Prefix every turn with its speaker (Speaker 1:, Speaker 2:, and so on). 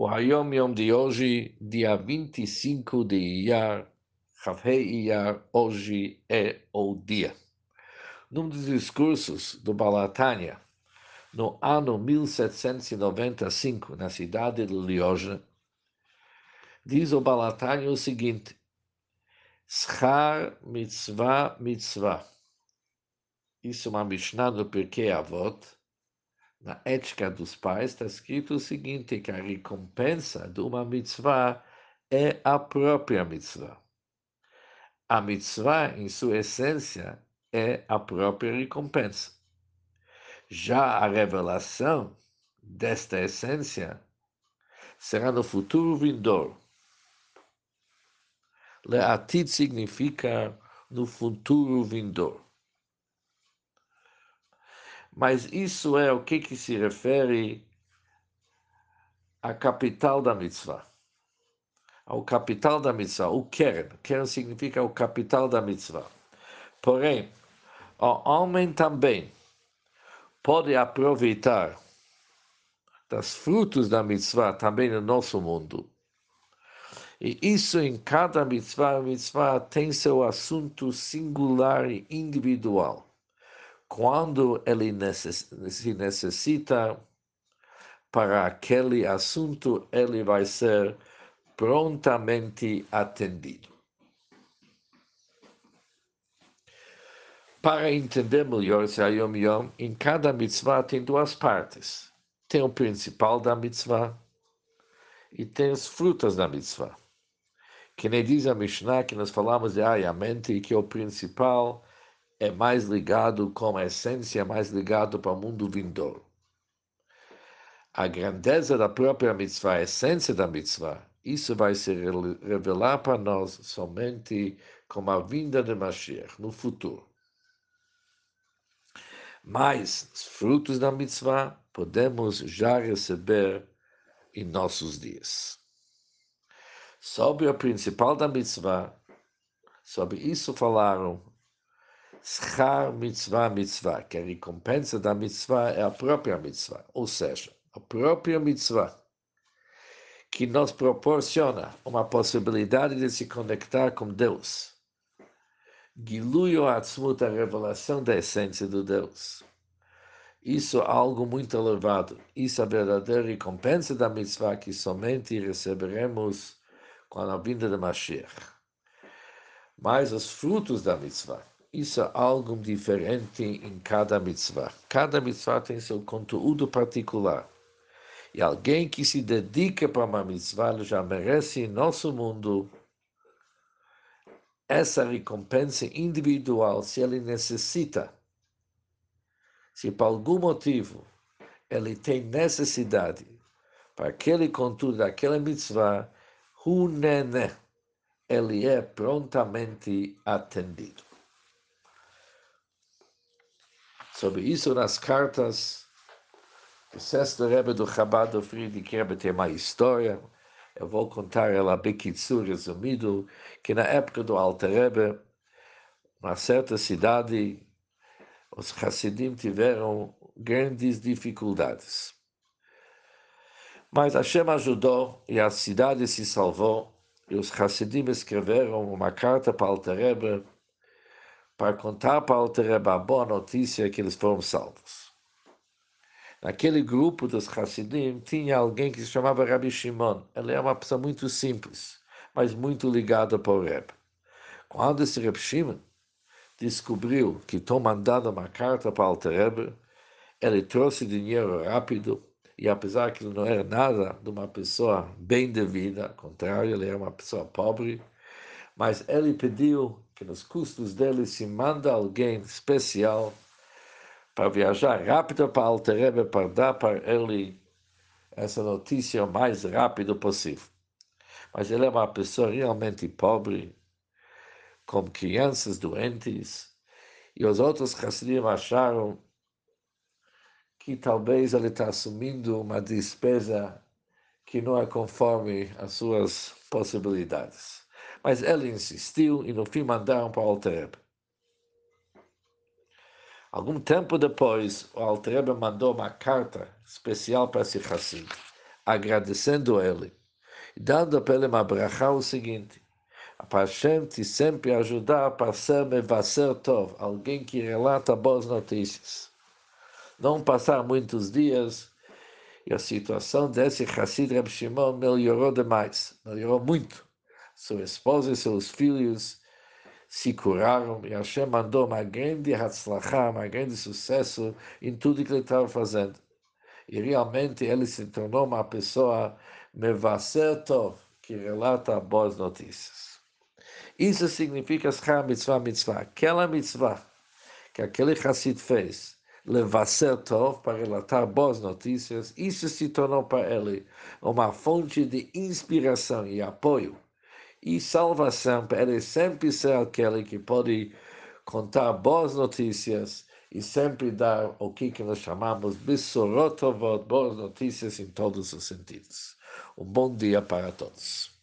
Speaker 1: O Hayom Yom de hoje, dia 25 de Iyar, Chavei Iyar, hoje é o dia. Num dos discursos do Balatânia, no ano 1795, na cidade de Lioja, diz o Balatânia o seguinte: Schar mitzvah mitzvah. Isso é uma Mishnah do Pirkei Avot, na ética dos pais está escrito o seguinte, que a recompensa de uma mitzvah é a própria mitzvah. A mitzvah, em sua essência, é a própria recompensa. Já a revelação desta essência será no futuro vindouro. Leatid significa no futuro vindouro. Mas isso é o que, que se refere à capital da mitzvah. Ao capital da mitzvah, o keren. Keren significa o capital da mitzvah. Porém, o homem também pode aproveitar das frutos da mitzvah também no nosso mundo. E isso em cada mitzvah, mitzvah tem seu assunto singular e individual quando ele necess, se necessita para aquele assunto, ele vai ser prontamente atendido. Para entender melhor esse Ayom Yom, em cada mitzvah tem duas partes. Tem o principal da mitzvah e tem as frutas da mitzvah. Que nem diz a Mishnah, que nós falamos de mente, que é o principal é mais ligado com a essência, mais ligado para o mundo vindouro. A grandeza da própria mitzvah, a essência da mitzvah, isso vai se revelar para nós somente com a vinda de Mashiach, no futuro. Mas os frutos da mitzvah podemos já receber em nossos dias. Sobre o principal da mitzvah, sobre isso falaram Schar mitzvah mitzvah, que a recompensa da mitzvah é a própria mitzvah, ou seja, a própria mitzvah, que nos proporciona uma possibilidade de se conectar com Deus. Giluyo Atzmut, a revelação da essência do Deus. Isso é algo muito elevado. Isso é a verdadeira recompensa da mitzvah que somente receberemos com a vinda de Mashiach. Mas os frutos da mitzvah, isso é algo diferente em cada mitzvah. Cada mitzvah tem seu conteúdo particular. E alguém que se dedica para uma mitzvah já merece em nosso mundo essa recompensa individual se ele necessita. Se por algum motivo ele tem necessidade para aquele conteúdo daquela mitzvah, ele é prontamente atendido. Sobre isso, nas cartas do sexto Rebbe do Chabad do Friedrich Rebbe tem uma história, eu vou contar ela Bekitsur resumido, que na época do Alter Rebbe, uma certa cidade, os Hassidim tiveram grandes dificuldades. Mas Hashem ajudou e a cidade se salvou, e os Hassidim escreveram uma carta para Alter Rebbe, para contar para o Altereba a boa notícia que eles foram salvos. Naquele grupo dos Hassidim tinha alguém que se chamava Rabbi Shimon. Ele é uma pessoa muito simples, mas muito ligada para o Rebbe. Quando esse Rabbi Shimon descobriu que estou mandando uma carta para o Altereba, ele trouxe dinheiro rápido, e apesar que ele não era nada de uma pessoa bem de vida, ao contrário, ele era uma pessoa pobre, mas ele pediu que nos custos dele se manda alguém especial para viajar rápido para Alterebe para dar para ele essa notícia o mais rápido possível. Mas ele é uma pessoa realmente pobre, com crianças doentes, e os outros Hassidim acharam que talvez ele está assumindo uma despesa que não é conforme as suas possibilidades. Mas ele insistiu e no fim mandaram para o Altereb. Algum tempo depois, o Altereb mandou uma carta especial para esse Hassid. agradecendo a Ele, dando para ele uma brachá o seguinte, para Hashem sempre ajudar para ser mevasser tov, alguém que relata boas notícias. Não passar muitos dias e a situação desse Hassid Reb Shimon melhorou demais, melhorou muito. Sua esposa e seus filhos se curaram e Hashem mandou uma grande hatzlachá, uma grande sucesso em tudo que ele estava fazendo. E realmente ele se tornou uma pessoa mevasser tov, que relata boas notícias. Isso significa Schar Mitzvah Mitzvah, aquela mitzvah que aquele Hassid fez, Levasser Tov, para relatar boas notícias, isso se tornou para ele uma fonte de inspiração e apoio e salvação para sempre ser aquele que pode contar boas notícias e sempre dar o que, que nós chamamos de boas notícias em todos os sentidos. Um bom dia para todos.